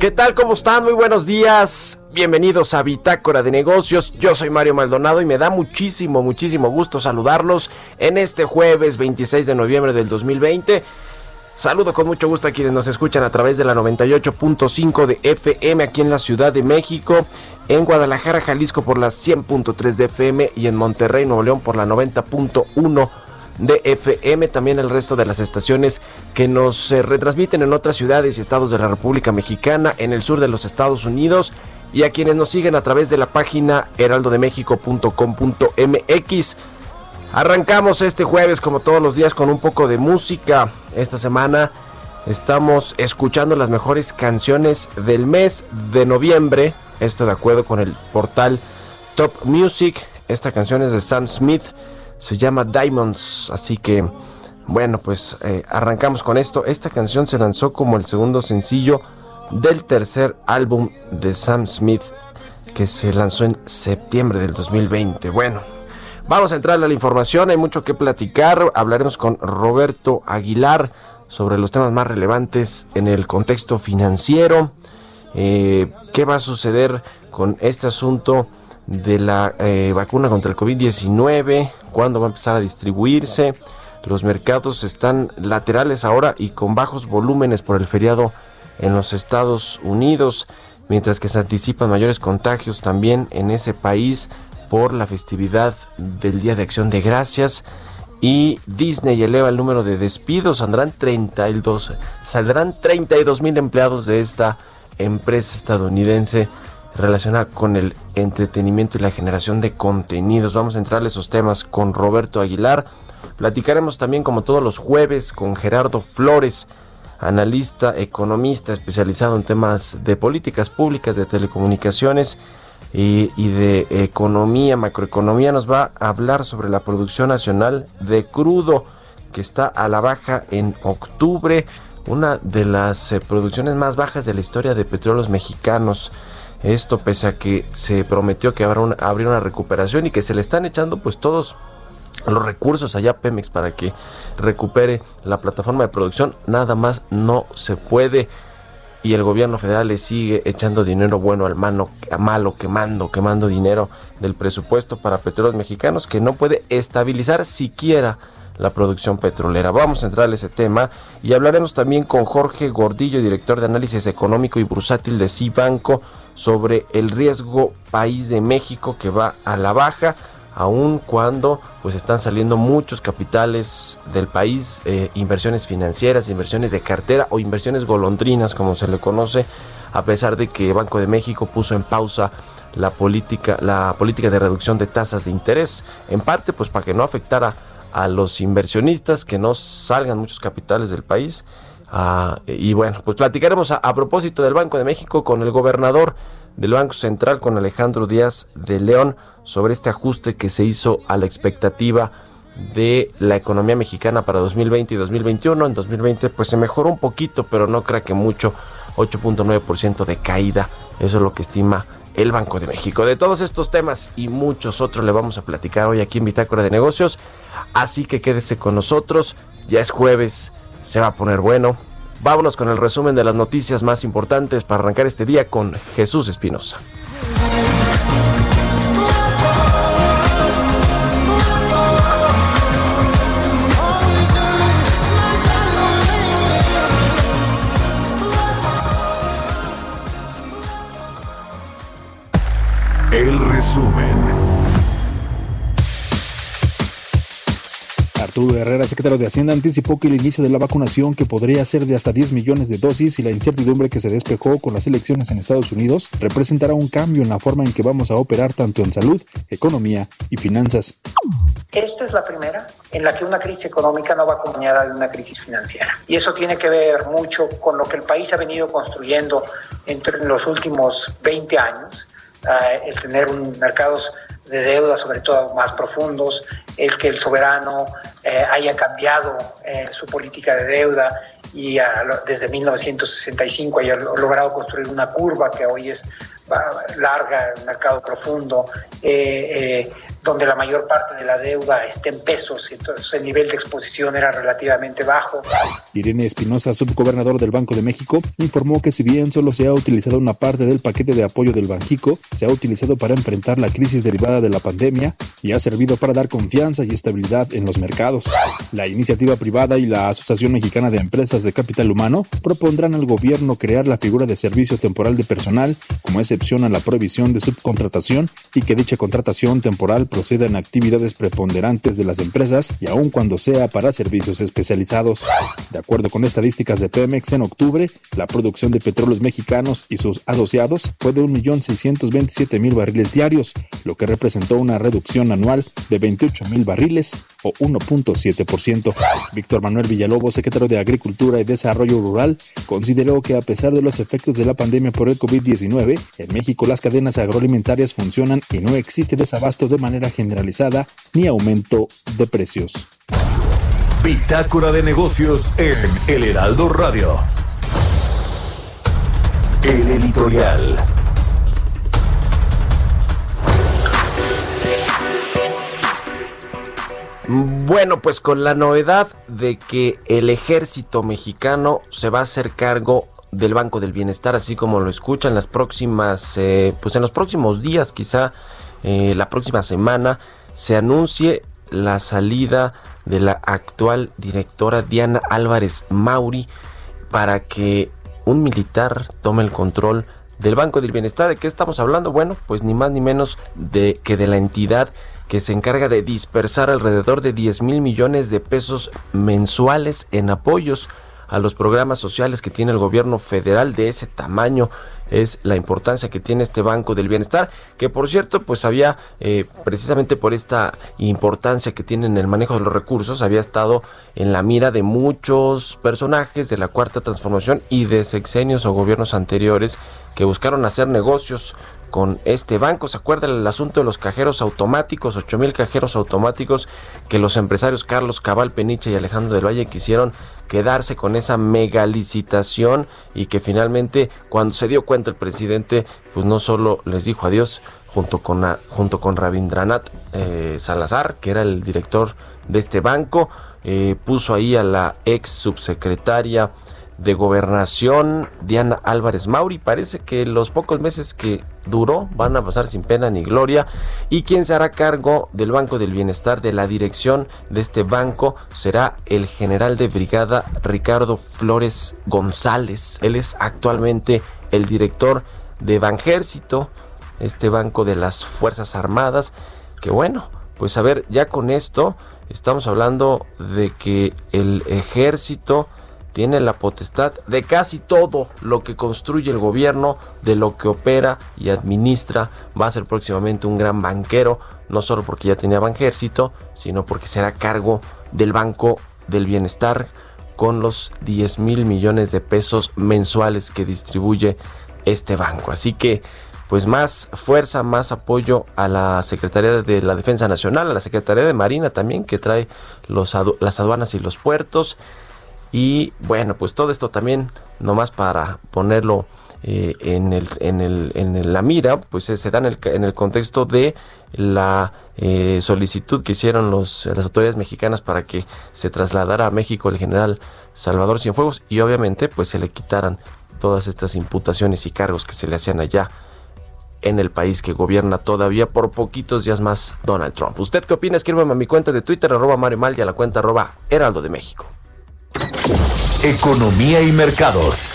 ¿Qué tal? ¿Cómo están? Muy buenos días. Bienvenidos a Bitácora de Negocios. Yo soy Mario Maldonado y me da muchísimo, muchísimo gusto saludarlos en este jueves 26 de noviembre del 2020. Saludo con mucho gusto a quienes nos escuchan a través de la 98.5 de FM aquí en la Ciudad de México, en Guadalajara, Jalisco por la 100.3 de FM y en Monterrey, Nuevo León por la 90.1 de FM, también el resto de las estaciones que nos eh, retransmiten en otras ciudades y estados de la República Mexicana, en el sur de los Estados Unidos y a quienes nos siguen a través de la página heraldodemexico.com.mx. Arrancamos este jueves como todos los días con un poco de música. Esta semana estamos escuchando las mejores canciones del mes de noviembre. Esto de acuerdo con el portal Top Music. Esta canción es de Sam Smith. Se llama Diamonds. Así que bueno pues eh, arrancamos con esto. Esta canción se lanzó como el segundo sencillo del tercer álbum de Sam Smith que se lanzó en septiembre del 2020. Bueno, Vamos a entrar a la información, hay mucho que platicar. Hablaremos con Roberto Aguilar sobre los temas más relevantes en el contexto financiero. Eh, ¿Qué va a suceder con este asunto de la eh, vacuna contra el COVID-19? ¿Cuándo va a empezar a distribuirse? Los mercados están laterales ahora y con bajos volúmenes por el feriado en los Estados Unidos, mientras que se anticipan mayores contagios también en ese país por la festividad del Día de Acción de Gracias y Disney eleva el número de despidos, saldrán 32, saldrán 32 mil empleados de esta empresa estadounidense relacionada con el entretenimiento y la generación de contenidos. Vamos a entrar a esos temas con Roberto Aguilar. Platicaremos también como todos los jueves con Gerardo Flores, analista, economista especializado en temas de políticas públicas, de telecomunicaciones y, y, de economía, macroeconomía, nos va a hablar sobre la producción nacional de crudo que está a la baja en octubre, una de las eh, producciones más bajas de la historia de petróleos mexicanos. Esto pese a que se prometió que habrá una, habría una recuperación y que se le están echando pues todos los recursos allá Pemex para que recupere la plataforma de producción, nada más no se puede y el gobierno federal le sigue echando dinero bueno al mano, a malo, quemando, quemando dinero del presupuesto para petróleos mexicanos que no puede estabilizar siquiera la producción petrolera. Vamos a entrar a ese tema y hablaremos también con Jorge Gordillo, director de análisis económico y bursátil de Cibanco, sobre el riesgo país de México que va a la baja aun cuando pues están saliendo muchos capitales del país, eh, inversiones financieras, inversiones de cartera o inversiones golondrinas como se le conoce, a pesar de que Banco de México puso en pausa la política, la política de reducción de tasas de interés, en parte pues para que no afectara a los inversionistas, que no salgan muchos capitales del país. Uh, y bueno, pues platicaremos a, propósito del Banco de México con el gobernador del Banco Central, con Alejandro Díaz de León, sobre este ajuste que se hizo a la expectativa de la economía mexicana para 2020 y 2021. En 2020 pues se mejoró un poquito, pero no creo que mucho, 8.9% de caída. Eso es lo que estima el Banco de México. De todos estos temas y muchos otros le vamos a platicar hoy aquí en Bitácora de Negocios. Así que quédese con nosotros. Ya es jueves, se va a poner bueno. Vámonos con el resumen de las noticias más importantes para arrancar este día con Jesús Espinosa. Arturo Herrera, secretario de Hacienda, anticipó que el inicio de la vacunación, que podría ser de hasta 10 millones de dosis, y la incertidumbre que se despejó con las elecciones en Estados Unidos, representará un cambio en la forma en que vamos a operar tanto en salud, economía y finanzas. Esta es la primera en la que una crisis económica no va acompañada de una crisis financiera. Y eso tiene que ver mucho con lo que el país ha venido construyendo entre los últimos 20 años, uh, el tener un mercados de deuda, sobre todo más profundos, el que el soberano eh, haya cambiado eh, su política de deuda y a, desde 1965 haya logrado construir una curva que hoy es larga, el mercado profundo, eh, donde la mayor parte de la deuda está en pesos, entonces el nivel de exposición era relativamente bajo. Irene Espinosa, subgobernador del Banco de México, informó que si bien solo se ha utilizado una parte del paquete de apoyo del Banjico, se ha utilizado para enfrentar la crisis derivada de la pandemia y ha servido para dar confianza y estabilidad en los mercados. La iniciativa privada y la Asociación Mexicana de Empresas de Capital Humano propondrán al gobierno crear la figura de servicio temporal de personal como excepción a la prohibición de subcontratación y que dicha contratación temporal proceda en actividades preponderantes de las empresas y aun cuando sea para servicios especializados. De acuerdo con estadísticas de Pemex, en octubre, la producción de petróleos mexicanos y sus asociados fue de 1.627.000 barriles diarios, lo que representó una reducción anual de 28.000 barriles o 1.7%. Víctor Manuel Villalobos, secretario de Agricultura y Desarrollo Rural, consideró que a pesar de los efectos de la pandemia por el COVID-19, en México las cadenas agroalimentarias funcionan y no existe desabasto de manera generalizada ni aumento de precios. Bitácora de negocios en El Heraldo Radio. El editorial. Bueno, pues con la novedad de que el ejército mexicano se va a hacer cargo del Banco del Bienestar, así como lo escuchan las próximas, eh, pues en los próximos días, quizá eh, la próxima semana, se anuncie la salida de la actual directora Diana Álvarez Mauri para que un militar tome el control del Banco del Bienestar. ¿De qué estamos hablando? Bueno, pues ni más ni menos de que de la entidad que se encarga de dispersar alrededor de 10 mil millones de pesos mensuales en apoyos a los programas sociales que tiene el gobierno federal de ese tamaño. Es la importancia que tiene este Banco del Bienestar, que por cierto, pues había, eh, precisamente por esta importancia que tiene en el manejo de los recursos, había estado en la mira de muchos personajes de la Cuarta Transformación y de sexenios o gobiernos anteriores que buscaron hacer negocios con este banco. ¿Se acuerdan el asunto de los cajeros automáticos? 8 mil cajeros automáticos que los empresarios Carlos Cabal Peniche y Alejandro del Valle quisieron quedarse con esa mega licitación y que finalmente cuando se dio cuenta el presidente pues no solo les dijo adiós junto con, junto con Rabindranath eh, Salazar que era el director de este banco eh, puso ahí a la ex subsecretaria de Gobernación, Diana Álvarez Mauri. Parece que los pocos meses que duró van a pasar sin pena ni gloria. Y quien se hará cargo del Banco del Bienestar, de la dirección de este banco, será el general de brigada Ricardo Flores González. Él es actualmente el director de Banjército, este banco de las Fuerzas Armadas. Que bueno, pues a ver, ya con esto estamos hablando de que el ejército tiene la potestad de casi todo lo que construye el gobierno, de lo que opera y administra. Va a ser próximamente un gran banquero, no solo porque ya tenía banjército, sino porque será cargo del Banco del Bienestar con los 10 mil millones de pesos mensuales que distribuye este banco. Así que, pues más fuerza, más apoyo a la Secretaría de la Defensa Nacional, a la Secretaría de Marina también, que trae las aduanas y los puertos. Y bueno, pues todo esto también, nomás para ponerlo eh, en, el, en, el, en la mira, pues se da en el, en el contexto de la eh, solicitud que hicieron los, las autoridades mexicanas para que se trasladara a México el general Salvador Cienfuegos y obviamente pues se le quitaran todas estas imputaciones y cargos que se le hacían allá en el país que gobierna todavía por poquitos días más Donald Trump. ¿Usted qué opina? Escríbeme a mi cuenta de Twitter, arroba Mario Mal y a la cuenta arroba Heraldo de México. Economía y mercados.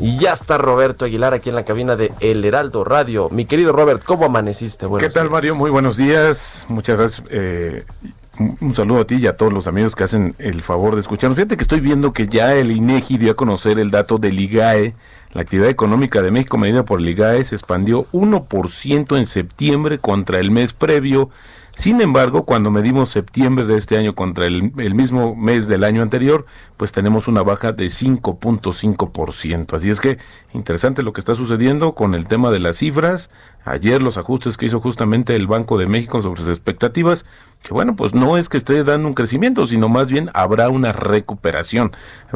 Y ya está Roberto Aguilar aquí en la cabina de El Heraldo Radio. Mi querido Robert, ¿cómo amaneciste? ¿Qué tal, Mario? Muy buenos días. Muchas gracias. Eh, un saludo a ti y a todos los amigos que hacen el favor de escucharnos. Fíjate que estoy viendo que ya el INEGI dio a conocer el dato del IGAE. La actividad económica de México medida por el IGAE se expandió 1% en septiembre contra el mes previo sin embargo, cuando medimos septiembre de este año contra el, mismo mes del año anterior, pues tenemos una baja de 5.5%. Así es que interesante lo que está sucediendo con el tema de las cifras. Ayer los ajustes que hizo justamente el Banco de México sobre sus expectativas, que bueno, pues no es que esté dando un crecimiento, sino más bien habrá una recuperación.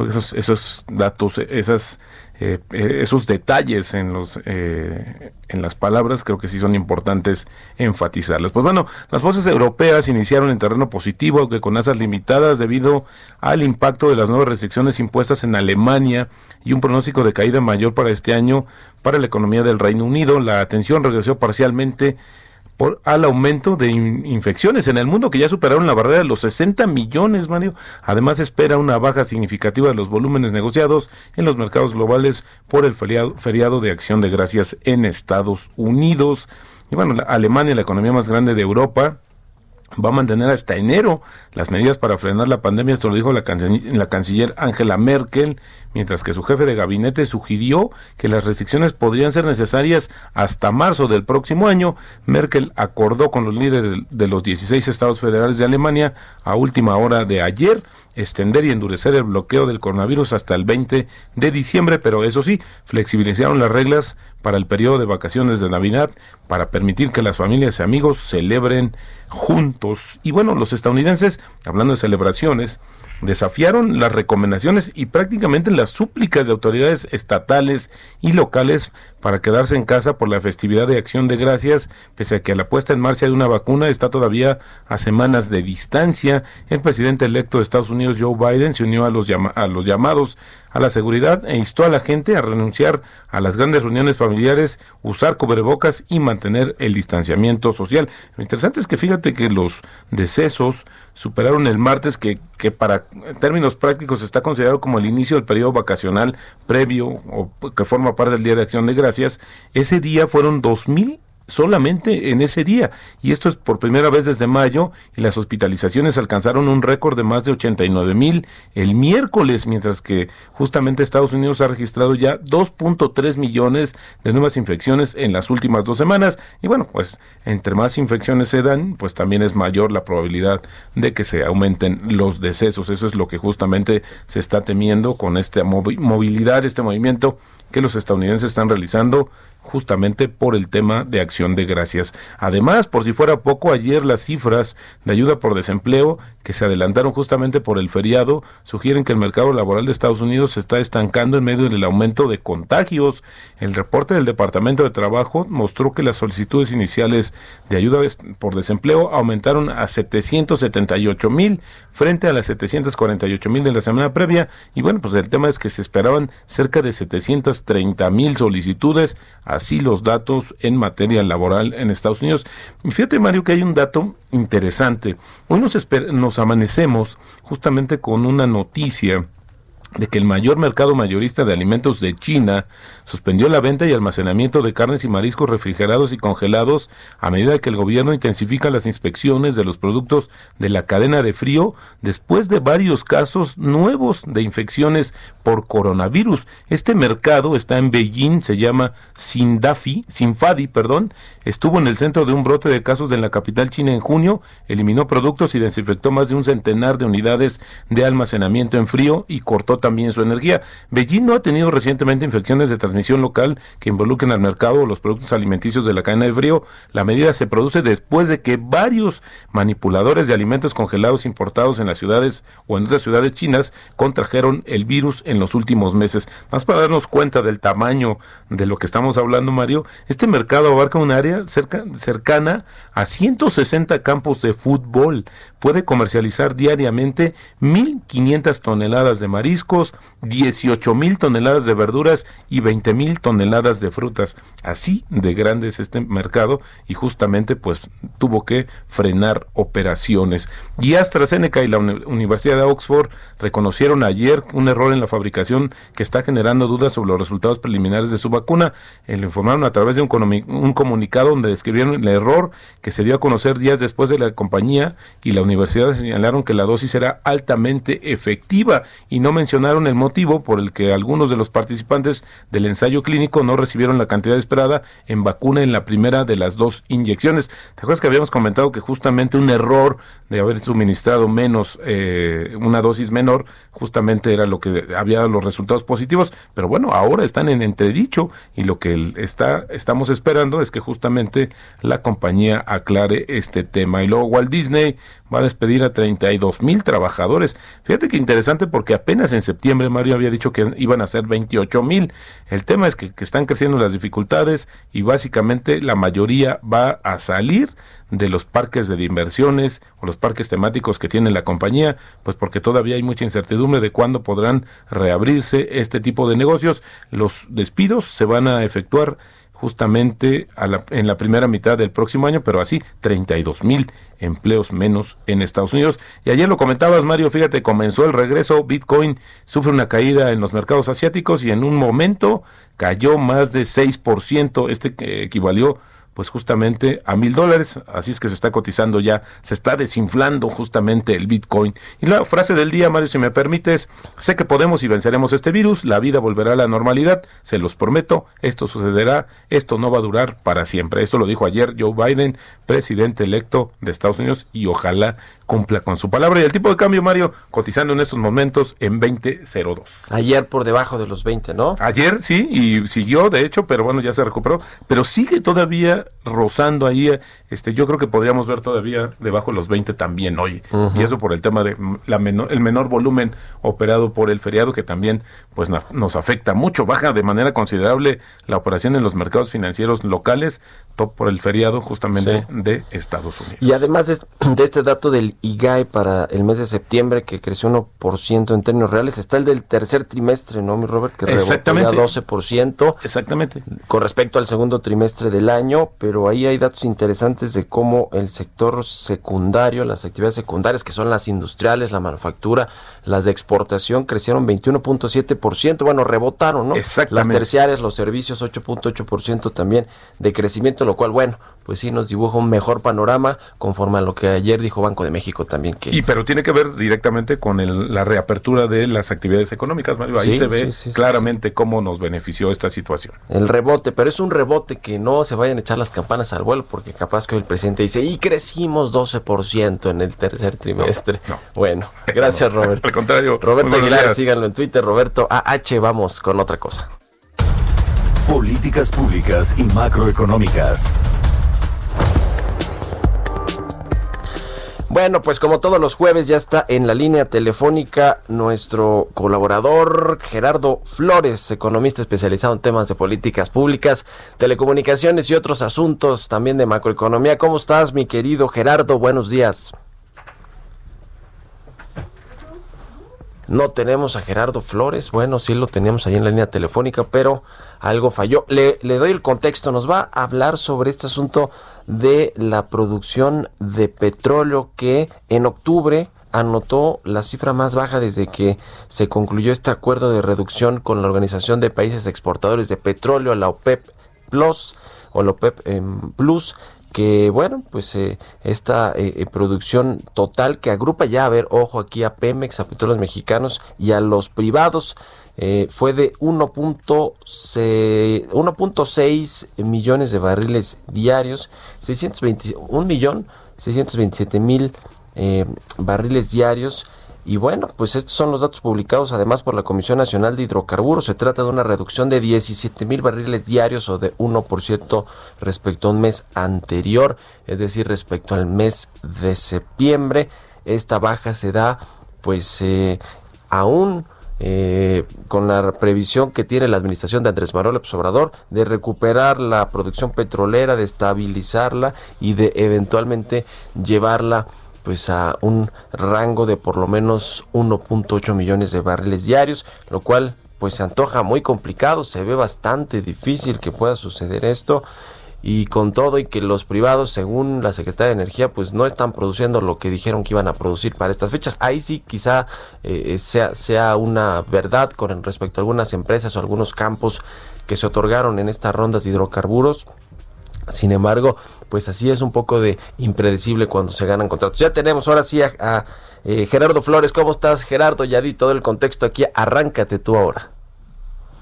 Esos, esos datos, esas eh, eh, esos detalles en los eh, en las palabras creo que sí son importantes enfatizarlas. Pues bueno, las voces europeas iniciaron en terreno positivo, aunque con asas limitadas debido al impacto de las nuevas restricciones impuestas en Alemania y un pronóstico de caída mayor para este año para la economía del Reino Unido. La atención regresó parcialmente al aumento de infecciones en el mundo que ya superaron la barrera de los 60 millones, Mario. Además espera una baja significativa de los volúmenes negociados en los mercados globales por el feriado, feriado de acción de gracias en Estados Unidos. Y bueno, Alemania, la economía más grande de Europa, va a mantener hasta enero las medidas para frenar la pandemia, esto lo dijo la, la canciller Angela Merkel, mientras que su jefe de gabinete sugirió que las restricciones podrían ser necesarias hasta marzo del próximo año. Merkel acordó con los líderes de los 16 estados federales de Alemania a última hora de ayer extender y endurecer el bloqueo del coronavirus hasta el 20 de diciembre, pero eso sí, flexibilizaron las reglas para el periodo de vacaciones de Navidad para permitir que las familias y amigos celebren juntos. Y bueno, los estadounidenses, hablando de celebraciones, desafiaron las recomendaciones y prácticamente las súplicas de autoridades estatales y locales para quedarse en casa por la festividad de Acción de Gracias, pese a que la puesta en marcha de una vacuna está todavía a semanas de distancia. El presidente electo de Estados Unidos, Joe Biden, se unió a los, a los llamados a la seguridad e instó a la gente a renunciar a las grandes reuniones familiares, usar cubrebocas y mantener el distanciamiento social. Lo interesante es que fíjate que los decesos superaron el martes que, que para términos prácticos está considerado como el inicio del periodo vacacional previo o que forma parte del Día de Acción de Gracias. Ese día fueron dos mil solamente en ese día. Y esto es por primera vez desde mayo y las hospitalizaciones alcanzaron un récord de más de 89 mil el miércoles, mientras que justamente Estados Unidos ha registrado ya 2.3 millones de nuevas infecciones en las últimas dos semanas. Y bueno, pues entre más infecciones se dan, pues también es mayor la probabilidad de que se aumenten los decesos. Eso es lo que justamente se está temiendo con esta movilidad, este movimiento que los estadounidenses están realizando justamente por el tema de acción de gracias. Además, por si fuera poco, ayer las cifras de ayuda por desempleo que se adelantaron justamente por el feriado sugieren que el mercado laboral de Estados Unidos se está estancando en medio del aumento de contagios. El reporte del Departamento de Trabajo mostró que las solicitudes iniciales de ayuda por desempleo aumentaron a 778 mil frente a las 748 mil de la semana previa. Y bueno, pues el tema es que se esperaban cerca de 730 mil solicitudes, así los datos en materia laboral en Estados Unidos. Fíjate, Mario, que hay un dato interesante. Hoy nos, nos amanecemos justamente con una noticia de que el mayor mercado mayorista de alimentos de China suspendió la venta y almacenamiento de carnes y mariscos refrigerados y congelados a medida que el gobierno intensifica las inspecciones de los productos de la cadena de frío después de varios casos nuevos de infecciones por coronavirus. Este mercado está en Beijing, se llama Sindafi, Sinfadi, perdón, estuvo en el centro de un brote de casos en la capital china en junio, eliminó productos y desinfectó más de un centenar de unidades de almacenamiento en frío y cortó también su energía. Beijing no ha tenido recientemente infecciones de transmisión local que involucren al mercado o los productos alimenticios de la cadena de frío. La medida se produce después de que varios manipuladores de alimentos congelados importados en las ciudades o en otras ciudades chinas contrajeron el virus en los últimos meses. Más para darnos cuenta del tamaño de lo que estamos hablando, Mario, este mercado abarca un área cerca, cercana a 160 campos de fútbol. Puede comercializar diariamente 1.500 toneladas de mariscos, 18.000 toneladas de verduras y 20.000 toneladas de frutas. Así de grande es este mercado y justamente pues tuvo que frenar operaciones. Y AstraZeneca y la Universidad de Oxford reconocieron ayer un error en la fabricación que está generando dudas sobre los resultados preliminares de su vacuna. Eh, lo informaron a través de un, un comunicado donde describieron el error que se dio a conocer días después de la compañía y la universidad señalaron que la dosis era altamente efectiva y no mencionaron el motivo por el que algunos de los participantes del ensayo clínico no recibieron la cantidad esperada en vacuna en la primera de las dos inyecciones. ¿Te acuerdas que habíamos comentado que justamente un error de haber suministrado menos, eh, una dosis menor, justamente era lo que había dado los resultados positivos? Pero bueno, ahora están en entredicho y lo que está, estamos esperando es que justamente la compañía aclare este tema. Y luego Walt Disney va a despedir a 32 mil trabajadores. Fíjate que interesante porque apenas en septiembre Mario había dicho que iban a ser 28 mil. El tema es que, que están creciendo las dificultades y básicamente la mayoría va a salir de los parques de inversiones o los parques temáticos que tiene la compañía, pues porque todavía hay mucha incertidumbre de cuándo podrán reabrirse este tipo de negocios. Los despidos se van a efectuar justamente en la primera mitad del próximo año, pero así 32 mil empleos menos en Estados Unidos. Y ayer lo comentabas, Mario, fíjate, comenzó el regreso, Bitcoin sufre una caída en los mercados asiáticos y en un momento cayó más de 6%, este que equivalió pues justamente a mil dólares, así es que se está cotizando ya, se está desinflando justamente el Bitcoin. Y la frase del día, Mario, si me permites, sé que podemos y venceremos este virus, la vida volverá a la normalidad, se los prometo, esto sucederá, esto no va a durar para siempre. Esto lo dijo ayer Joe Biden, presidente electo de Estados Unidos, y ojalá cumpla con su palabra. Y el tipo de cambio, Mario, cotizando en estos momentos en 20.02. Ayer por debajo de los 20, ¿no? Ayer sí, y siguió, de hecho, pero bueno, ya se recuperó, pero sigue todavía rozando ahí, este, yo creo que podríamos ver todavía debajo de los 20 también hoy. Y eso por el tema de la menor, el menor volumen operado por el feriado que también pues nos afecta mucho. Baja de manera considerable la operación en los mercados financieros locales por el feriado justamente de Estados Unidos. Y además de, este dato del IGAE para el mes de septiembre que creció 1% en términos reales, está el del tercer trimestre, ¿no, mi Robert? Que rebotó ya 12%. Exactamente. Con respecto al segundo trimestre del año, pero ahí hay datos interesantes de cómo el sector secundario, las actividades secundarias que son las industriales, la manufactura, las de exportación crecieron 21.7%, bueno, rebotaron, ¿no? Exactamente. Las terciarias, los servicios 8.8% también de crecimiento, lo cual, bueno, pues sí nos dibuja un mejor panorama conforme a lo que ayer dijo Banco de México también. Que... Y pero tiene que ver directamente con la reapertura de las actividades económicas, Mario. Ahí se ve claramente cómo nos benefició esta situación. El rebote, pero es un rebote que no se vayan a echar las campanas al vuelo, porque capaz que el presidente dice, y crecimos 12% en el tercer trimestre. Bueno, gracias Roberto. Al contrario. Roberto Aguilar, síganlo en Twitter, Roberto AH, vamos con otra cosa. Políticas públicas y macroeconómicas. Bueno, pues como todos los jueves ya está en la línea telefónica nuestro colaborador Gerardo Flores, economista especializado en temas de políticas públicas, telecomunicaciones y otros asuntos también de macroeconomía. ¿Cómo estás, mi querido Gerardo? Buenos días. No tenemos a Gerardo Flores. Bueno, sí lo teníamos ahí en la línea telefónica, pero algo falló. Le, doy el contexto. Nos va a hablar sobre este asunto de la producción de petróleo que en octubre anotó la cifra más baja desde que se concluyó este acuerdo de reducción con la Organización de Países Exportadores de Petróleo, la OPEP Plus o la OPEP em, Plus, que bueno, pues eh, esta eh, eh, producción total que agrupa ya, a ver, ojo aquí a Pemex, a Petróleos Mexicanos y a los privados, fue de 1.6 millones de barriles diarios, 620, un millón 627 mil barriles diarios Y bueno, pues estos son los datos publicados además por la Comisión Nacional de Hidrocarburos. Se trata de una reducción de 17 mil barriles diarios o de 1% respecto a un mes anterior, es decir, respecto al mes de septiembre. Esta baja se da pues eh, aún eh, con la previsión que tiene la administración de Andrés Manuel López Obrador de recuperar la producción petrolera, de estabilizarla y de eventualmente llevarla pues a un rango de por lo menos 1.8 millones de barriles diarios, lo cual pues se antoja muy complicado, se ve bastante difícil que pueda suceder esto. Y con todo y que los privados según la Secretaría de Energía pues no están produciendo lo que dijeron que iban a producir para estas fechas. Ahí sí quizá eh, sea, sea una verdad con respecto a algunas empresas o algunos campos que se otorgaron en estas rondas de hidrocarburos sin embargo, pues así es un poco de impredecible cuando se ganan contratos. Ya tenemos ahora sí a, eh, Gerardo Flores. ¿Cómo estás, Gerardo? Ya di todo el contexto aquí. Arráncate tú ahora.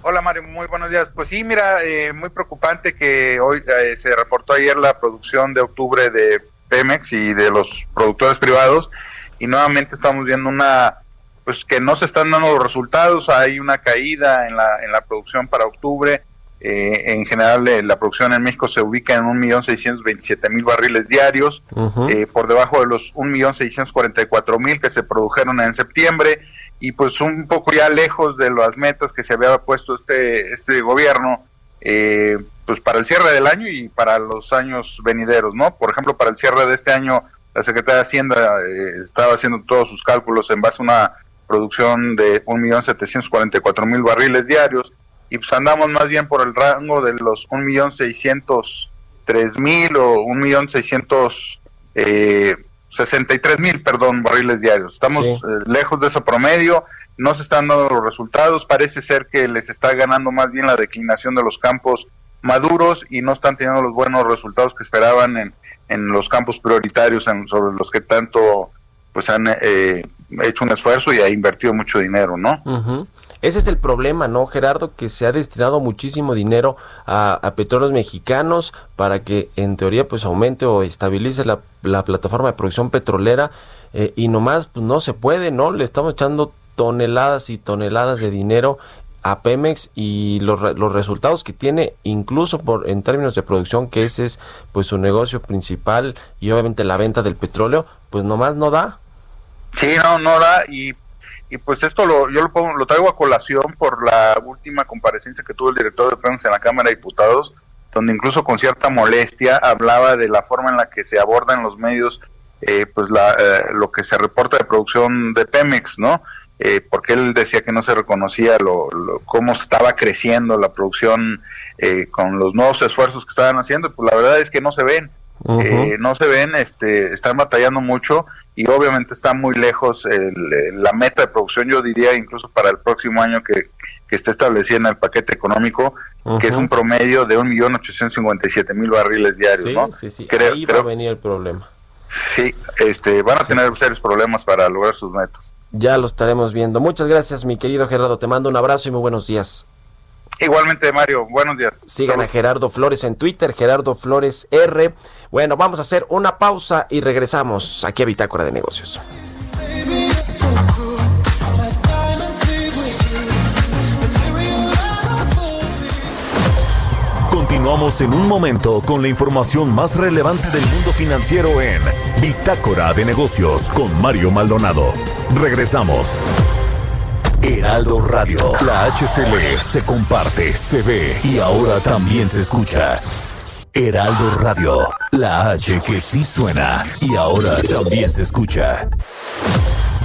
Hola Mario, muy buenos días. Pues sí, mira, eh, muy preocupante que hoy eh, se reportó ayer la producción de octubre de Pemex y de los productores privados y nuevamente estamos viendo una, pues que no se están dando los resultados, hay una caída en la, en la producción para octubre, eh, en general, eh, la producción en México se ubica en 1.627.000 barriles diarios, eh, por debajo de los 1.644.000 que se produjeron en septiembre, y pues un poco ya lejos de las metas que se había puesto este, este gobierno, pues para el cierre del año y para los años venideros, ¿no? Por ejemplo, para el cierre de este año, la Secretaría de Hacienda estaba haciendo todos sus cálculos en base a una producción de 1.744.000 barriles diarios, y pues andamos más bien por el rango de los 1.603.000 o 1.663.000, perdón, barriles diarios. Estamos eh, lejos de ese promedio, no se están dando los resultados, parece ser que les está ganando más bien la declinación de los campos maduros y no están teniendo los buenos resultados que esperaban en, en los campos prioritarios en, sobre los que tanto pues han eh, hecho un esfuerzo y ha invertido mucho dinero, ¿no? Ese es el problema, ¿no, Gerardo? Que se ha destinado muchísimo dinero a, petróleos mexicanos para que en teoría pues aumente o estabilice la, plataforma de producción petrolera eh, y nomás pues no se puede, ¿no? Le estamos echando toneladas y toneladas de dinero a Pemex y los, los resultados que tiene incluso por en términos de producción que ese es pues su negocio principal y obviamente la venta del petróleo pues nomás no da sí no no da y y pues esto lo, yo lo, pongo, lo traigo a colación por la última comparecencia que tuvo el director de Pemex en la Cámara de Diputados, donde incluso con cierta molestia hablaba de la forma en la que se aborda en los medios eh, pues la, eh, lo que se reporta de producción de Pemex, ¿no? Eh, porque él decía que no se reconocía lo, cómo estaba creciendo la producción con los nuevos esfuerzos que estaban haciendo, pues la verdad es que no se ven, no se ven, este, están batallando mucho y obviamente está muy lejos la meta de producción, yo diría incluso para el próximo año que, que está establecida en el paquete económico, que es un promedio de 1.857.000 barriles diarios. Sí, ¿no? sí, sí, ahí va a venir el problema. Sí, este, van a tener serios problemas para lograr sus metas. Ya lo estaremos viendo. Muchas gracias, mi querido Gerardo. Te mando un abrazo y muy buenos días. Igualmente, Mario, buenos días. Sigan a Gerardo Flores en Twitter, Gerardo Flores R. Bueno, vamos a hacer una pausa y regresamos aquí a Bitácora de Negocios. Continuamos en un momento con la información más relevante del mundo financiero en Bitácora de Negocios con Mario Maldonado. Regresamos. Heraldo Radio. La HCL se comparte, se ve y ahora también se escucha. Heraldo Radio. La H que sí suena y ahora también se escucha.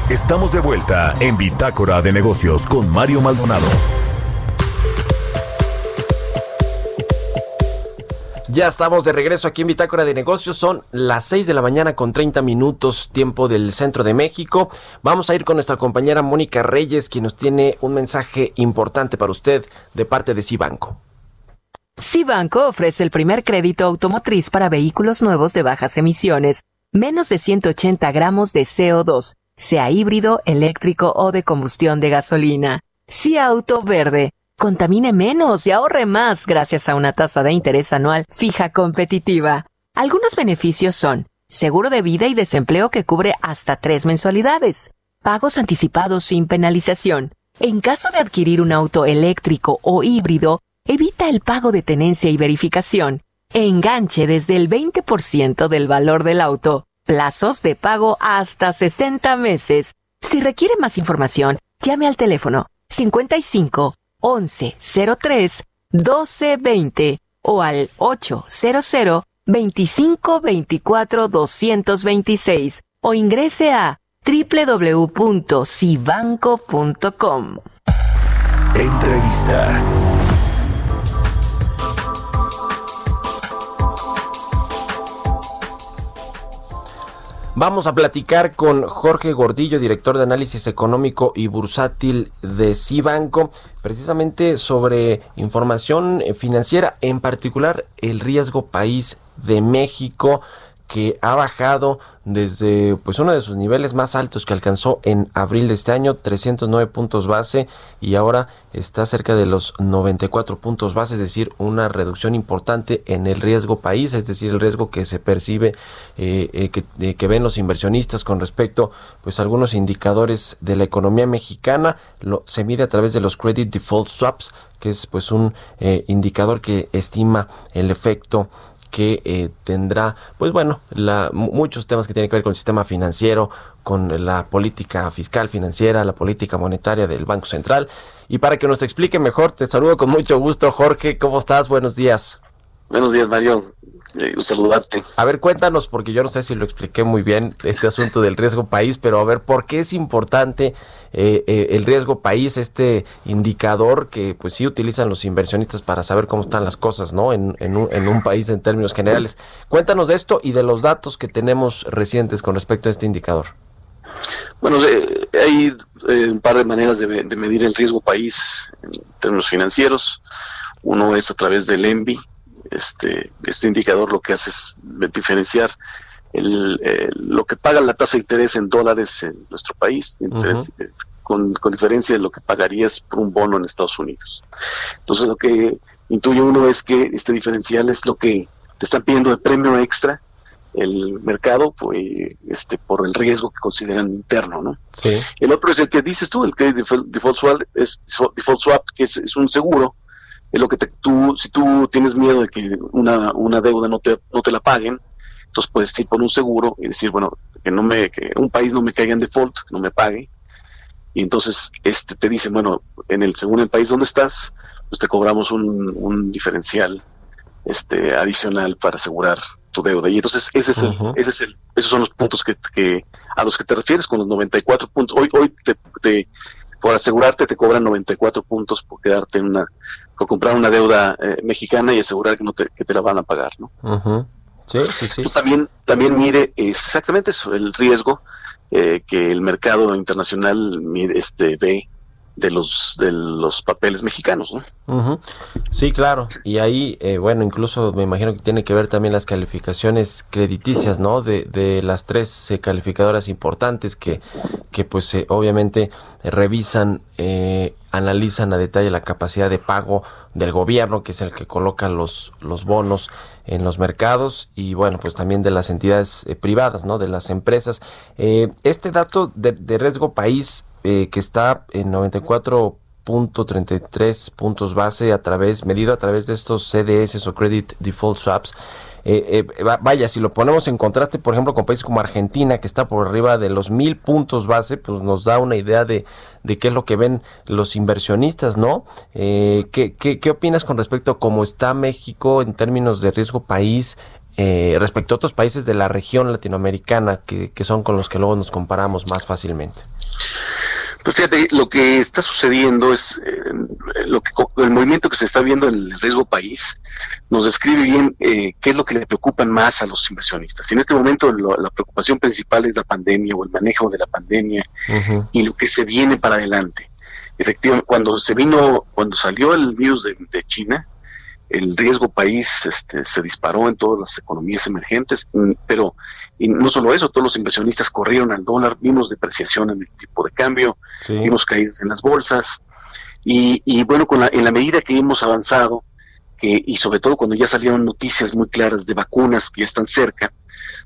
Estamos de vuelta en Bitácora de Negocios con Mario Maldonado. Ya estamos de regreso aquí en Bitácora de Negocios. Son las 6 de la mañana con 30 minutos tiempo del centro de México. Vamos a ir con nuestra compañera Mónica Reyes, quien nos tiene un mensaje importante para usted de parte de Cibanco. Cibanco ofrece el primer crédito automotriz para vehículos nuevos de bajas emisiones, menos de 180 gramos de CO2, sea híbrido, eléctrico o de combustión de gasolina. Si Auto Verde contamine menos y ahorre más gracias a una tasa de interés anual fija competitiva. Algunos beneficios son seguro de vida y desempleo que cubre hasta tres mensualidades, pagos anticipados sin penalización. En caso de adquirir un auto eléctrico o híbrido, evita el pago de tenencia y verificación. Enganche desde el 20% del valor del auto. Plazos de pago hasta 60 meses. Si requiere más información, llame al teléfono 55 11 03 12 20 o al 800 25 24 226 o ingrese a www.cibanco.com. Entrevista. Vamos a platicar con Jorge Gordillo, director de análisis económico y bursátil de Cibanco, precisamente sobre información financiera, en particular el riesgo país de México que ha bajado desde pues uno de sus niveles más altos que alcanzó en abril de este año, 309 puntos base y ahora está cerca de los 94 puntos base, es decir, una reducción importante en el riesgo país, es decir, el riesgo que se percibe eh, eh, que, eh, que, ven los inversionistas con respecto pues a algunos indicadores de la economía mexicana, lo, se mide a través de los credit default swaps, que es pues un indicador que estima el efecto que eh, tendrá, pues bueno, la, muchos temas que tienen que ver con el sistema financiero, con la política fiscal financiera, la política monetaria del Banco Central. Y para que nos explique mejor, te saludo con mucho gusto, Jorge. ¿Cómo estás? Buenos días. Buenos días, Mario. Eh, saludarte. A ver, cuéntanos, porque yo no sé si lo expliqué muy bien, este asunto del riesgo país, pero a ver, ¿por qué es importante eh, eh, el riesgo país, este indicador que pues sí utilizan los inversionistas para saber cómo están las cosas, ¿no? En, en, un, en un país en términos generales. Cuéntanos de esto y de los datos que tenemos recientes con respecto a este indicador. Bueno, hay un par de maneras de, de medir el riesgo país en términos financieros. Uno es a través del ENVI, este, este indicador lo que hace es diferenciar el, lo que paga la tasa de interés en dólares en nuestro país, con, diferencia de lo que pagarías por un bono en Estados Unidos. Entonces lo que intuye uno es que este diferencial es lo que te están pidiendo de premio extra el mercado pues, este, por el riesgo que consideran interno. ¿no? El otro es el que dices tú, el que default swap, es, default swap que es un seguro es lo que tú, si tú tienes miedo de que una, una deuda no te, no te la paguen, entonces puedes ir por un seguro y decir, bueno, que no me, que un país no me caiga en default, que no me pague, y entonces este te dice, bueno, en el según el país donde estás, pues te cobramos un, un diferencial este adicional para asegurar tu deuda. Y entonces ese es el, ese es el, esos son los puntos que, que a los que te refieres con los 94 puntos. Hoy hoy te, te por asegurarte te cobran 94 puntos por quedarte en una, por comprar una deuda eh, mexicana y asegurar que no te, que te la van a pagar, ¿no? Sí, sí, sí. Pues también, también mide exactamente eso, el riesgo eh, que el mercado internacional este, ve de los de los papeles mexicanos, ¿no? Sí, claro. Y ahí, eh, bueno, incluso me imagino que tiene que ver también las calificaciones crediticias, ¿no? De, de las tres eh, calificadoras importantes que, que pues eh, obviamente revisan, analizan a detalle la capacidad de pago del gobierno, que es el que coloca los, los bonos en los mercados y bueno, pues también de las entidades privadas, ¿no? De las empresas. este dato de, de riesgo país eh, que está en 94.33 puntos base a través, medido a través de estos CDS o Credit Default Swaps. Eh, eh, vaya, si lo ponemos en contraste, por ejemplo, con países como Argentina, que está por arriba de los mil puntos base, pues nos da una idea de, de qué es lo que ven los inversionistas, ¿no? ¿qué, qué, qué, opinas con respecto a cómo está México en términos de riesgo país respecto a otros países de la región latinoamericana, que, que son con los que luego nos comparamos más fácilmente? Pues fíjate, lo que está sucediendo es eh, lo que el movimiento que se está viendo en el riesgo país nos describe bien eh, qué es lo que le preocupan más a los inversionistas. Y en este momento la preocupación principal es la pandemia o el manejo de la pandemia y lo que se viene para adelante. Efectivamente, cuando se vino, cuando salió el virus de, de China, el riesgo país este, se disparó en todas las economías emergentes, mm, pero y no solo eso, todos los inversionistas corrieron al dólar, vimos depreciación en el tipo de cambio, vimos caídas en las bolsas, y, y bueno, con la, en la medida que hemos avanzado, que, y sobre todo cuando ya salieron noticias muy claras de vacunas que ya están cerca,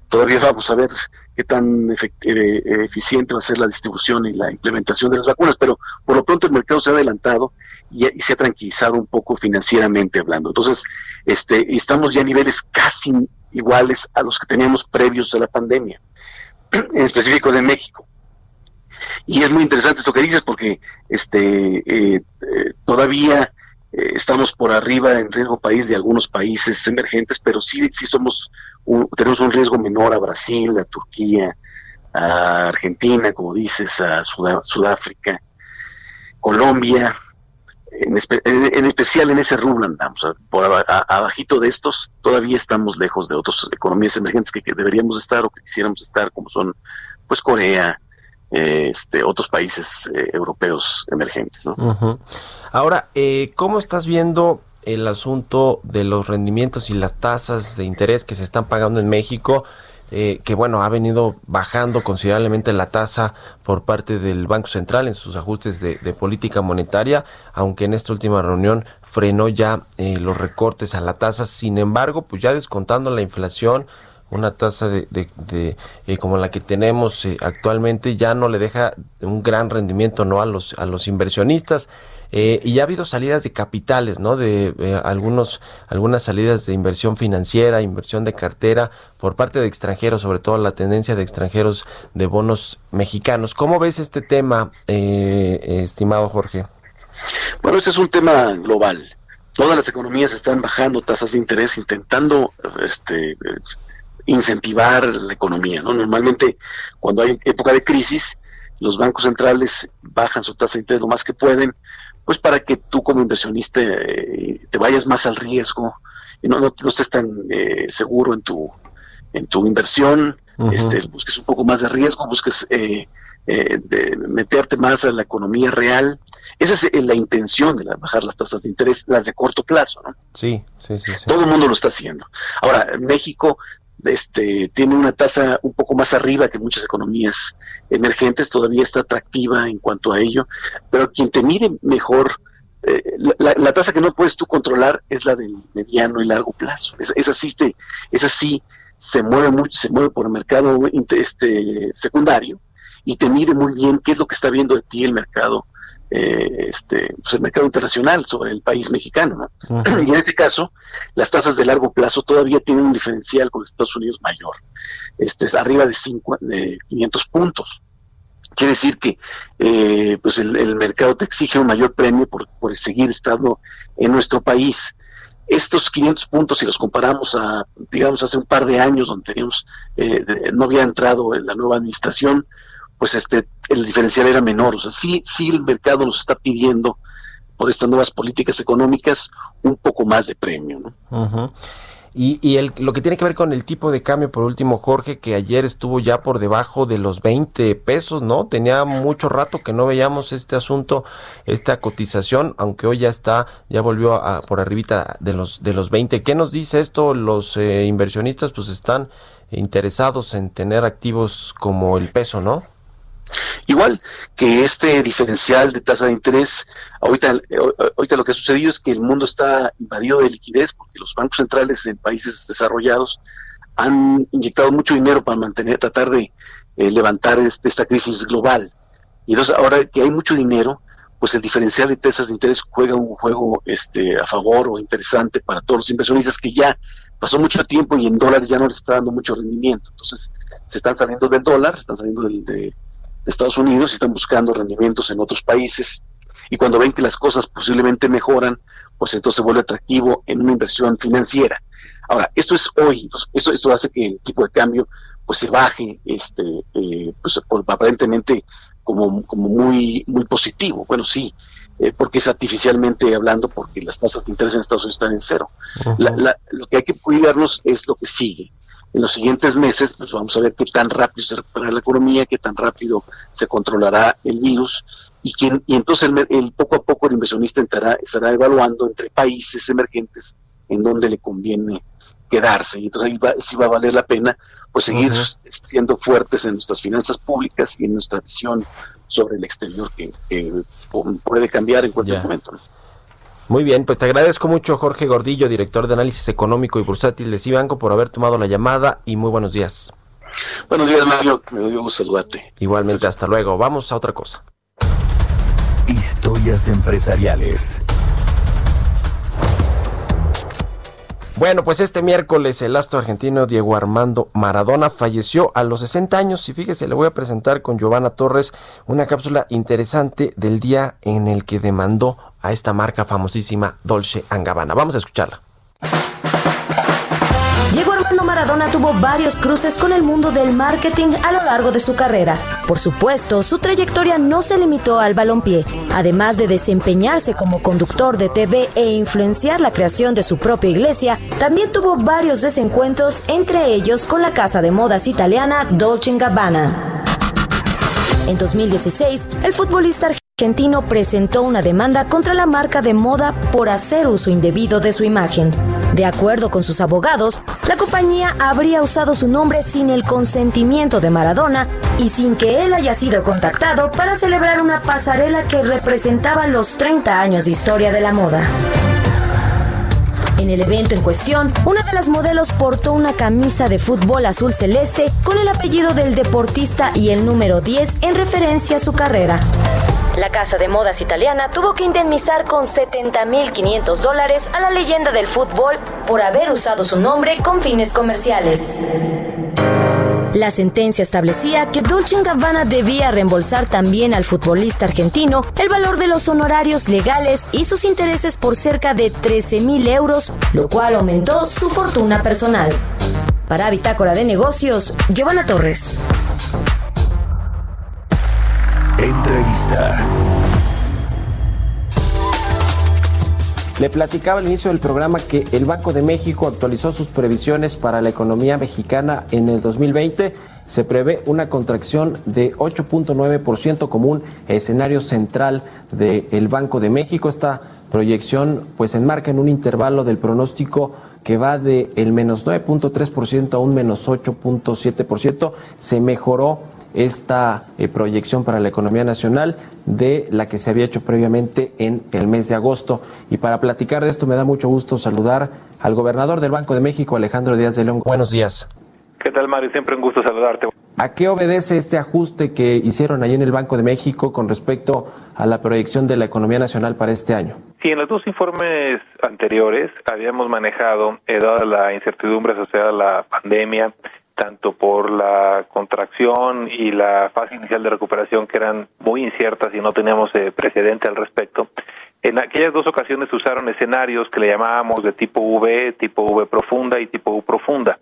Todavía vamos a ver qué tan eh, eficiente va a ser la distribución y la implementación de las vacunas, pero por lo pronto el mercado se ha adelantado y, se ha tranquilizado un poco financieramente hablando. Entonces, este, estamos ya a niveles casi iguales a los que teníamos previos a la pandemia, en específico de México. Y es muy interesante esto que dices porque este, eh, eh, todavía eh, estamos por arriba en riesgo país de algunos países emergentes, pero sí, sí somos tenemos un riesgo menor a Brasil, a Turquía, a Argentina, como dices, a Sudáfrica, Colombia, en, especial en ese rubro andamos, por abajito de estos todavía estamos lejos de otras economías emergentes que, deberíamos estar o que quisiéramos estar, como son pues Corea, este, otros países eh, europeos emergentes. Ahora, eh, ¿cómo estás viendo el asunto de los rendimientos y las tasas de interés que se están pagando en México? Eh, que bueno, ha venido bajando considerablemente la tasa por parte del Banco Central en sus ajustes de, política monetaria, aunque en esta última reunión frenó ya los recortes a la tasa. Sin embargo, pues ya descontando la inflación, una tasa de, de, eh, como la que tenemos eh, actualmente ya no le deja un gran rendimiento no a los a los inversionistas. Eh, y ya ha habido salidas de capitales no de algunos algunas salidas de inversión financiera inversión de cartera por parte de extranjeros sobre todo la tendencia de extranjeros de bonos mexicanos. Cómo ves este tema estimado Jorge bueno este es un tema global. Todas las economías están bajando tasas de interés intentando este incentivar la economía. ¿no? Normalmente, cuando hay época de crisis, los bancos centrales bajan su tasa de interés lo más que pueden, pues para que tú como inversionista eh, te vayas más al riesgo y no, no, estés tan eh, seguro en tu, en tu inversión, este, busques un poco más de riesgo, busques eh, de meterte más a la economía real. Esa es la intención de bajar las tasas de interés, las de corto plazo. ¿no? Sí, sí, sí, sí. Todo el mundo lo está haciendo. Ahora, México este, tiene una tasa un poco más arriba que muchas economías emergentes, todavía está atractiva en cuanto a ello, pero quien te mide mejor, eh, la, tasa que no puedes tú controlar es la del mediano y largo plazo. Esa, sí, sí se mueve mucho, se mueve por el mercado este, secundario y te mide muy bien qué es lo que está viendo de ti el mercado eh, este, pues el mercado internacional sobre el país mexicano. Y en este caso, las tasas de largo plazo todavía tienen un diferencial con Estados Unidos mayor, este, es arriba de, cinco, de 500 puntos. Quiere decir que eh, pues el, mercado te exige un mayor premio por, por seguir estando en nuestro país estos 500 puntos, si los comparamos a, digamos, hace un par de años donde teníamos, eh, no había entrado en la nueva administración, pues este el diferencial era menor. O sea, sí, sí el mercado nos está pidiendo por estas nuevas políticas económicas un poco más de premio. ¿no? Y, y el, lo que tiene que ver con el tipo de cambio, por último, Jorge, que ayer estuvo ya por debajo de los 20 pesos, ¿no? Tenía mucho rato que no veíamos este asunto, esta cotización, aunque hoy ya está, ya volvió a, por arribita de los, de los 20. ¿Qué nos dice esto? Los eh, inversionistas pues están interesados en tener activos como el peso, ¿no? Igual que este diferencial de tasa de interés, ahorita, ahorita lo que ha sucedido es que el mundo está invadido de liquidez porque los bancos centrales en países desarrollados han inyectado mucho dinero para mantener, tratar de eh, levantar este, esta crisis global. Y entonces ahora que hay mucho dinero, pues el diferencial de tasas de interés juega un juego este, a favor o interesante para todos los inversionistas que ya pasó mucho tiempo y en dólares ya no les está dando mucho rendimiento. Entonces se están saliendo del dólar, se están saliendo del, de, Estados Unidos y están buscando rendimientos en otros países. Y cuando ven que las cosas posiblemente mejoran, pues entonces se vuelve atractivo en una inversión financiera. Ahora, esto es hoy, esto, esto hace que el tipo de cambio pues se baje, este, eh, pues, aparentemente como, como muy, muy positivo. Bueno, sí, eh, porque es artificialmente hablando, porque las tasas de interés en Estados Unidos están en cero. lo que hay que cuidarnos es lo que sigue en los siguientes meses, pues vamos a ver qué tan rápido se recuperará la economía, qué tan rápido se controlará el virus y, quién, y entonces el, poco a poco el inversionista estará, estará evaluando entre países emergentes en donde le conviene quedarse. Y entonces ahí va, sí va a valer la pena pues seguir siendo fuertes en nuestras finanzas públicas y en nuestra visión sobre el exterior que, puede cambiar en cualquier momento. Muy bien, pues te agradezco mucho Jorge Gordillo, director de análisis económico y bursátil de Cibanco, por haber tomado la llamada y muy buenos días. Buenos días, Mario. Me dio gusto saludarte. Igualmente, hasta luego. Vamos a otra cosa. Historias empresariales. Bueno, pues este miércoles el astro argentino Diego Armando Maradona falleció a los 60 años y fíjese, le voy a presentar con Giovanna Torres una cápsula interesante del día en el que demandó a esta marca famosísima Dolce Gabbana. Vamos a escucharla. Diego Armando Maradona tuvo varios cruces con el mundo del marketing a lo largo de su carrera. Por supuesto, su trayectoria no se limitó al balompié. Además de desempeñarse como conductor de TV e influenciar la creación de su propia iglesia, también tuvo varios desencuentros, entre ellos con la casa de modas italiana Dolce Gabbana. En 2016, el futbolista argentino presentó una demanda contra la marca de moda por hacer uso indebido de su imagen. De acuerdo con sus abogados, la compañía habría usado su nombre sin el consentimiento de Maradona y sin que él haya sido contactado para celebrar una pasarela que representaba los 30 años de historia de la moda. En el evento en cuestión, una de las modelos portó una camisa de fútbol azul celeste con el apellido del deportista y el número 10 en referencia a su carrera. La casa de modas italiana tuvo que indemnizar con 70.500 dólares a la leyenda del fútbol por haber usado su nombre con fines comerciales. La sentencia establecía que Dolce Gabbana debía reembolsar también al futbolista argentino el valor de los honorarios legales y sus intereses por cerca de 13 mil euros, lo cual aumentó su fortuna personal. Para Bitácora de Negocios, Giovanna Torres. Entrevista. Le platicaba al inicio del programa que el Banco de México actualizó sus previsiones para la economía mexicana en el 2020. Se prevé una contracción de 8.9% como un escenario central del Banco de México. Esta proyección pues enmarca en un intervalo del pronóstico que va de el menos 9.3% a un menos 8.7%. Se mejoró esta eh, proyección para la economía nacional de la que se había hecho previamente en el mes de agosto. Y para platicar de esto me da mucho gusto saludar al gobernador del Banco de México, Alejandro Díaz de León. Buenos días. ¿Qué tal, Mario? Siempre un gusto saludarte. ¿A qué obedece este ajuste que hicieron allí en el Banco de México con respecto a la proyección de la economía nacional para este año? Sí, en los dos informes anteriores habíamos manejado, eh, dada la incertidumbre asociada a la pandemia, tanto por la contracción y la fase inicial de recuperación que eran muy inciertas y no teníamos eh, precedente al respecto. En aquellas dos ocasiones usaron escenarios que le llamábamos de tipo V, tipo V profunda y tipo U profunda.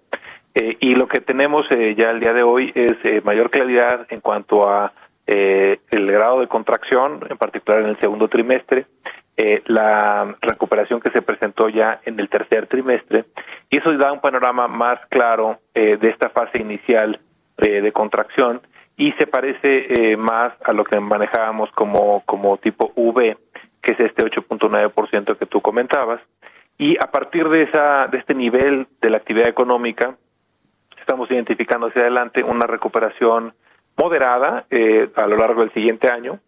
Eh, y lo que tenemos eh, ya el día de hoy es mayor claridad en cuanto a el grado de contracción, en particular en el segundo trimestre, eh, la recuperación que se presentó ya en el tercer trimestre y eso da un panorama más claro eh, de esta fase inicial eh, de contracción y se parece más a lo que manejábamos como, como tipo V, que es este 8.9% que tú comentabas. Y a partir de, esa, de este nivel de la actividad económica, estamos identificando hacia adelante una recuperación moderada a lo largo del siguiente año,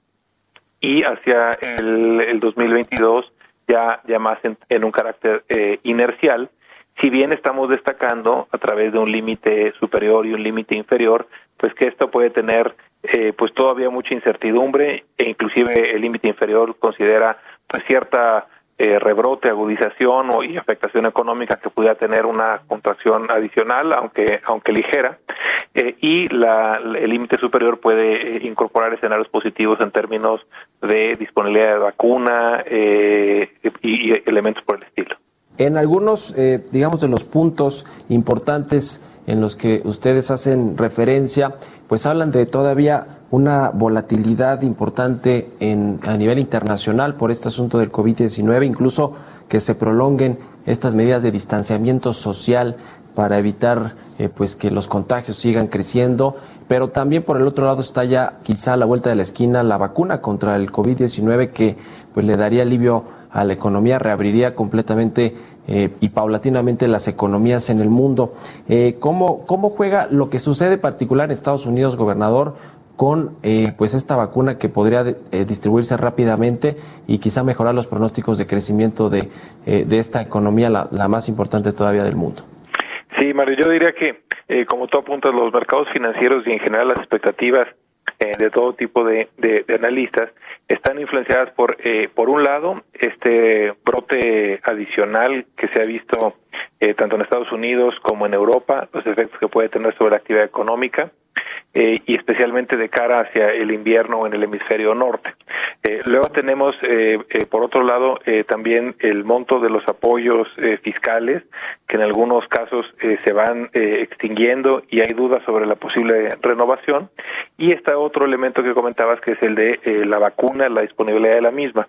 y hacia el, el 2022 ya, ya más en, un carácter eh, inercial, si bien estamos destacando a través de un límite superior y un límite inferior, pues que esto puede tener eh, pues todavía mucha incertidumbre e inclusive el límite inferior considera pues cierta eh, rebrote, agudización o, y afectación económica que pudiera tener una contracción adicional, aunque aunque ligera, eh, y la, el límite superior puede eh, incorporar escenarios positivos en términos de disponibilidad de vacuna y, y, elementos por el estilo. En algunos, digamos, de los puntos importantes en los que ustedes hacen referencia, pues hablan de todavía una volatilidad importante en, a nivel internacional por este asunto del COVID-19, incluso que se prolonguen estas medidas de distanciamiento social para evitar eh, pues que los contagios sigan creciendo, pero también por el otro lado está ya quizá a la vuelta de la esquina la vacuna contra el COVID-19 que pues le daría alivio a la economía, reabriría completamente eh, y paulatinamente las economías en el mundo. Eh, ¿cómo, ¿Cómo juega lo que sucede particular en Estados Unidos, gobernador, con eh, pues esta vacuna que podría eh, distribuirse rápidamente y quizá mejorar los pronósticos de crecimiento de, eh, de esta economía, la, más importante todavía del mundo. Sí, Mario, yo diría que, eh, como tú apuntas, los mercados financieros y en general las expectativas de todo tipo de, de, analistas están influenciadas por, por un lado, este brote adicional que se ha visto tanto en Estados Unidos como en Europa, los efectos que puede tener sobre la actividad económica. Eh, y especialmente de cara hacia el invierno en el hemisferio norte. Eh, luego tenemos, eh, por otro lado, también el monto de los apoyos fiscales, que en algunos casos se van extinguiendo y hay dudas sobre la posible renovación. Y está otro elemento que comentabas, que es el de la vacuna, la disponibilidad de la misma.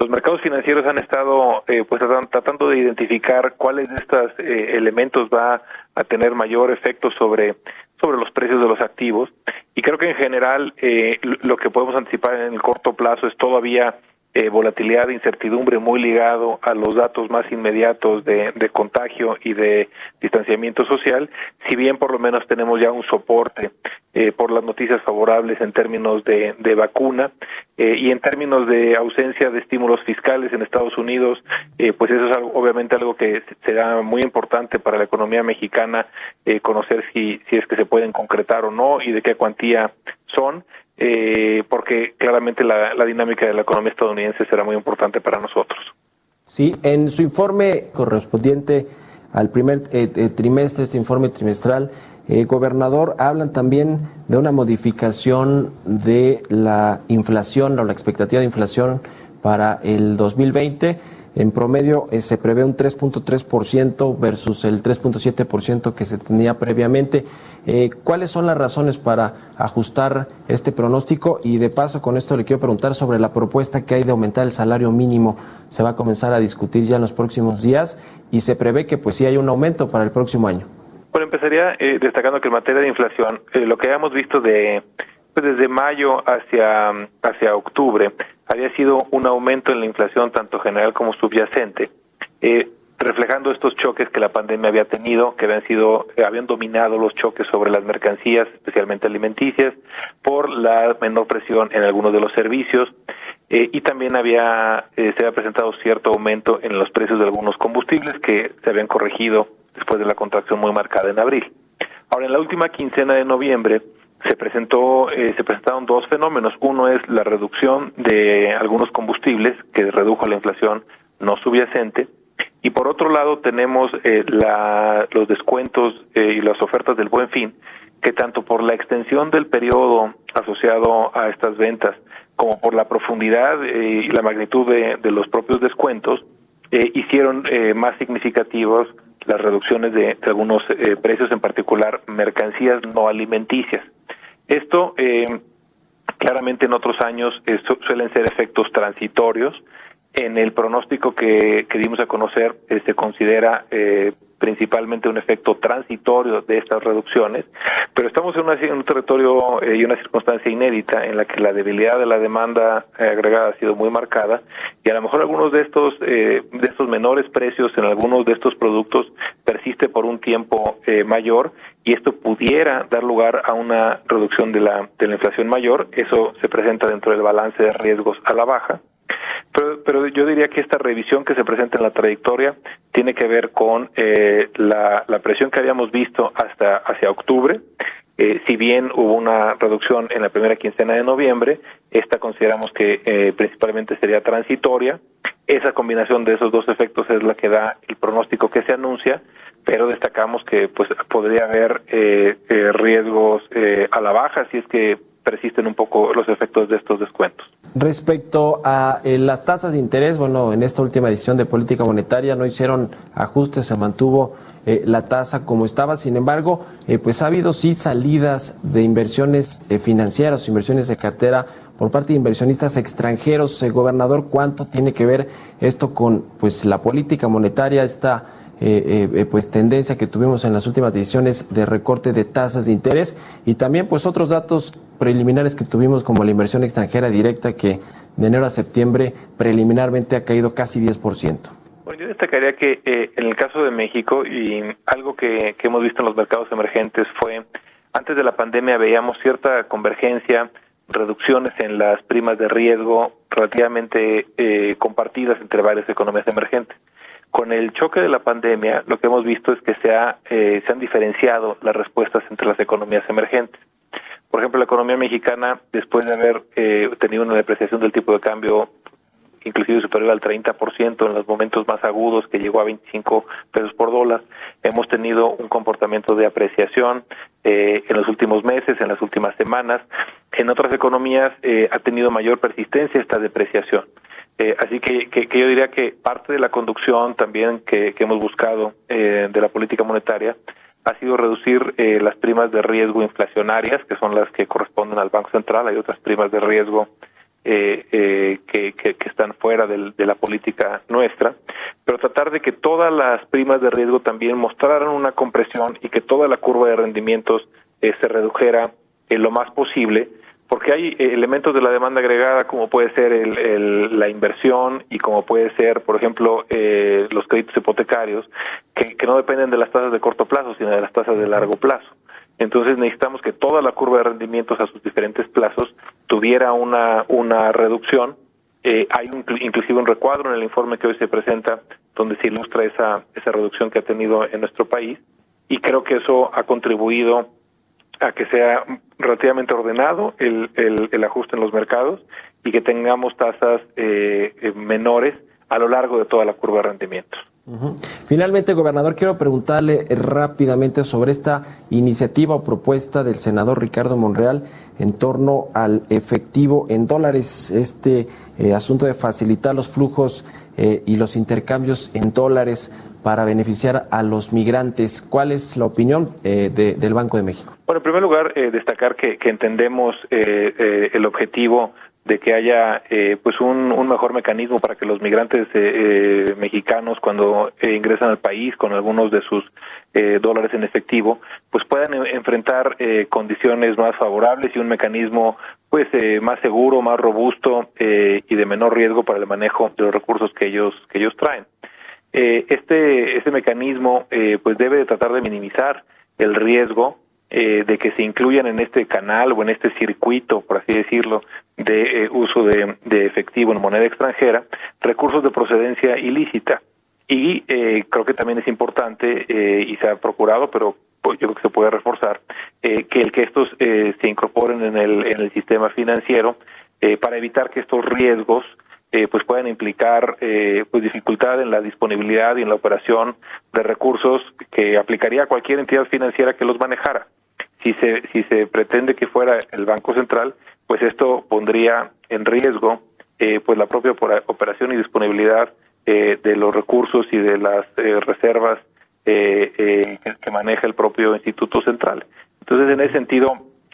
Los mercados financieros han estado pues tratando de identificar cuáles de estos elementos va a tener mayor efecto sobre sobre los precios de los activos. Y creo que en general eh, lo que podemos anticipar en el corto plazo es todavía eh, volatilidad e incertidumbre muy ligado a los datos más inmediatos de, de, contagio y de distanciamiento social, si bien por lo menos tenemos ya un soporte eh, por las noticias favorables en términos de, vacuna eh, y en términos de ausencia de estímulos fiscales en Estados Unidos, eh, pues eso es algo, obviamente algo que será muy importante para la economía mexicana conocer si, si es que se pueden concretar o no y de qué cuantía son eh, porque claramente la, dinámica de la economía estadounidense será muy importante para nosotros. Sí, en su informe correspondiente al primer eh, eh, trimestre, este informe trimestral, eh, gobernador, hablan también de una modificación de la inflación o la expectativa de inflación para el 2020 en promedio eh, se prevé un 3.3% versus el 3.7% que se tenía previamente. Eh, ¿Cuáles son las razones para ajustar este pronóstico? Y de paso, con esto le quiero preguntar sobre la propuesta que hay de aumentar el salario mínimo. Se va a comenzar a discutir ya en los próximos días y se prevé que pues sí hay un aumento para el próximo año. Bueno, empezaría eh, destacando que en materia de inflación, lo que hemos visto de desde mayo hacia, hacia octubre había sido un aumento en la inflación tanto general como subyacente, eh, reflejando estos choques que la pandemia había tenido, que habían sido, habían dominado los choques sobre las mercancías, especialmente alimenticias, por la menor presión en algunos de los servicios, eh, y también había, eh, se había presentado cierto aumento en los precios de algunos combustibles que se habían corregido después de la contracción muy marcada en abril. Ahora, en la última quincena de noviembre, se presentó eh, se presentaron dos fenómenos. Uno es la reducción de algunos combustibles que redujo la inflación no subyacente. Y por otro lado tenemos eh, la, los descuentos eh, y las ofertas del buen fin que tanto por la extensión del periodo asociado a estas ventas como por la profundidad y la magnitud de, de los propios descuentos hicieron más significativos las reducciones de, algunos precios, en particular mercancías no alimenticias. Esto eh, claramente en otros años eh, suelen ser efectos transitorios. En el pronóstico que, que dimos a conocer eh, se considera eh, principalmente un efecto transitorio de estas reducciones, pero estamos en, un territorio eh, y una circunstancia inédita en la que la debilidad de la demanda agregada ha sido muy marcada y a lo mejor algunos de estos de estos menores precios en algunos de estos productos persiste por un tiempo mayor y esto pudiera dar lugar a una reducción de la, de la inflación mayor, eso se presenta dentro del balance de riesgos a la baja. Pero, pero yo diría que esta revisión que se presenta en la trayectoria tiene que ver con eh, la, la presión que habíamos visto hasta hacia octubre, eh, si bien hubo una reducción en la primera quincena de noviembre, esta consideramos que eh, principalmente sería transitoria. Esa combinación de esos dos efectos es la que da el pronóstico que se anuncia, pero destacamos que pues podría haber eh, eh, riesgos eh, a la baja si es que persisten un poco los efectos de estos descuentos. Respecto a las tasas de interés, bueno, en esta última decisión de política monetaria no hicieron ajustes, se mantuvo la tasa como estaba. Sin embargo, pues ha habido sí salidas de inversiones financieras, inversiones de cartera por parte de inversionistas extranjeros. gobernador, ¿cuánto tiene que ver esto con pues la política monetaria, esta eh, eh, pues tendencia que tuvimos en las últimas decisiones de recorte de tasas de interés y también pues otros datos preliminares que tuvimos como la inversión extranjera directa que de enero a septiembre preliminarmente ha caído casi 10%. Bueno, yo destacaría que eh, en el caso de México y algo que, hemos visto en los mercados emergentes fue antes de la pandemia veíamos cierta convergencia, reducciones en las primas de riesgo relativamente compartidas entre varias economías emergentes con el choque de la pandemia, lo que hemos visto es que se, eh, se han diferenciado las respuestas entre las economías emergentes. Por ejemplo, la economía mexicana, después de haber eh, tenido una depreciación del tipo de cambio inclusive superior al 30% en los momentos más agudos, que llegó a 25 pesos por dólar. Hemos tenido un comportamiento de apreciación eh, en los últimos meses, en las últimas semanas. En otras economías eh, ha tenido mayor persistencia esta depreciación. Eh, así que, que, yo diría que parte de la conducción también que, hemos buscado de la política monetaria ha sido reducir las primas de riesgo inflacionarias, que son las que corresponden al Banco Central. Hay otras primas de riesgo eh, eh, que, que, están fuera de la política nuestra, pero tratar de que todas las primas de riesgo también mostraran una compresión y que toda la curva de rendimientos eh, se redujera en lo más posible, porque hay eh, elementos de la demanda agregada como puede ser el, la inversión y como puede ser, por ejemplo, los créditos hipotecarios, que, que no dependen de las tasas de corto plazo, sino de las tasas de largo plazo. Entonces necesitamos que toda la curva de rendimientos a sus diferentes plazos tuviera una, una reducción. Eh, hay un, inclusive un recuadro en el informe que hoy se presenta donde se ilustra esa, esa reducción que ha tenido en nuestro país y creo que eso ha contribuido a que sea relativamente ordenado el, el, el ajuste en los mercados y que tengamos tasas eh, menores a lo largo de toda la curva de rendimientos. Finalmente, gobernador, quiero preguntarle rápidamente sobre esta iniciativa o propuesta del senador Ricardo Monreal en torno al efectivo en dólares, este eh, asunto de facilitar los flujos eh, y los intercambios en dólares para beneficiar a los migrantes. ¿Cuál es la opinión eh, del Banco de México? Bueno, en primer lugar, destacar que, entendemos el objetivo de que haya eh, pues un, un, mejor mecanismo para que los migrantes eh, eh mexicanos cuando eh, ingresan al país con algunos de sus eh, dólares en efectivo pues puedan enfrentar condiciones más favorables y un mecanismo pues más seguro más robusto y de menor riesgo para el manejo de los recursos que ellos que ellos traen este este mecanismo pues debe de tratar de minimizar el riesgo eh, de que se incluyan en este canal o en este circuito, por así decirlo, de eh, uso de, efectivo en moneda extranjera, recursos de procedencia ilícita. Y eh, creo que también es importante, y se ha procurado, pero pues, yo creo que se puede reforzar, que el que estos se incorporen en el, en el sistema financiero para evitar que estos riesgos pues puedan implicar pues dificultad en la disponibilidad y en la operación de recursos que aplicaría cualquier entidad financiera que los manejara si se, si se pretende que fuera el Banco Central, pues esto pondría en riesgo eh, pues la propia operación y disponibilidad eh, de los recursos y de las eh, reservas que, maneja el propio Instituto Central. Entonces, en ese sentido,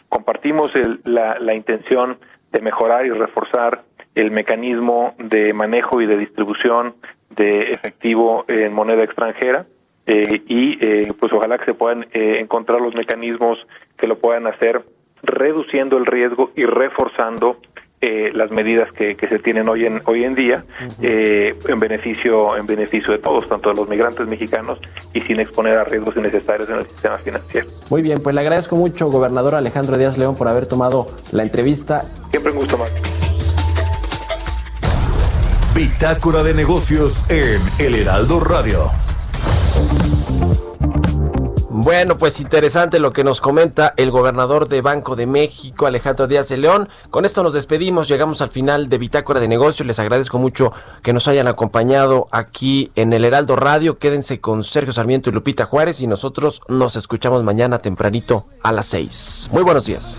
compartimos la, la intención de mejorar y reforzar el mecanismo de manejo y de distribución de efectivo en moneda extranjera eh, y eh, pues ojalá que se puedan eh, encontrar los mecanismos que lo puedan hacer reduciendo el riesgo y reforzando las medidas que, se tienen hoy en hoy en día en beneficio en beneficio de todos tanto de los migrantes mexicanos y sin exponer a riesgos innecesarios en el sistema financiero. Muy bien pues le agradezco mucho gobernador Alejandro Díaz León por haber tomado la entrevista. Siempre un gusto más Bitácora de negocios en El Heraldo Radio bueno, pues interesante lo que nos comenta el gobernador de Banco de México, Alejandro Díaz de León. Con esto nos despedimos, llegamos al final de Bitácora de Negocios. Les agradezco mucho que nos hayan acompañado aquí en el Heraldo Radio. Quédense con Sergio Sarmiento y Lupita Juárez y nosotros nos escuchamos mañana tempranito a las 6. Muy buenos días.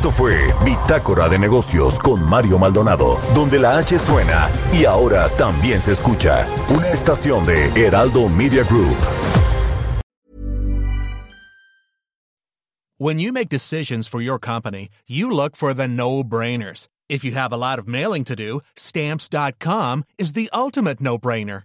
Esto fue Bitácora de Negocios con Mario Maldonado, donde la H suena y ahora también se escucha. Una estación de Heraldo Media Group. When you make decisions for your company, you look for the no-brainers. If you have a lot of mailing to do, stamps.com is the ultimate no-brainer.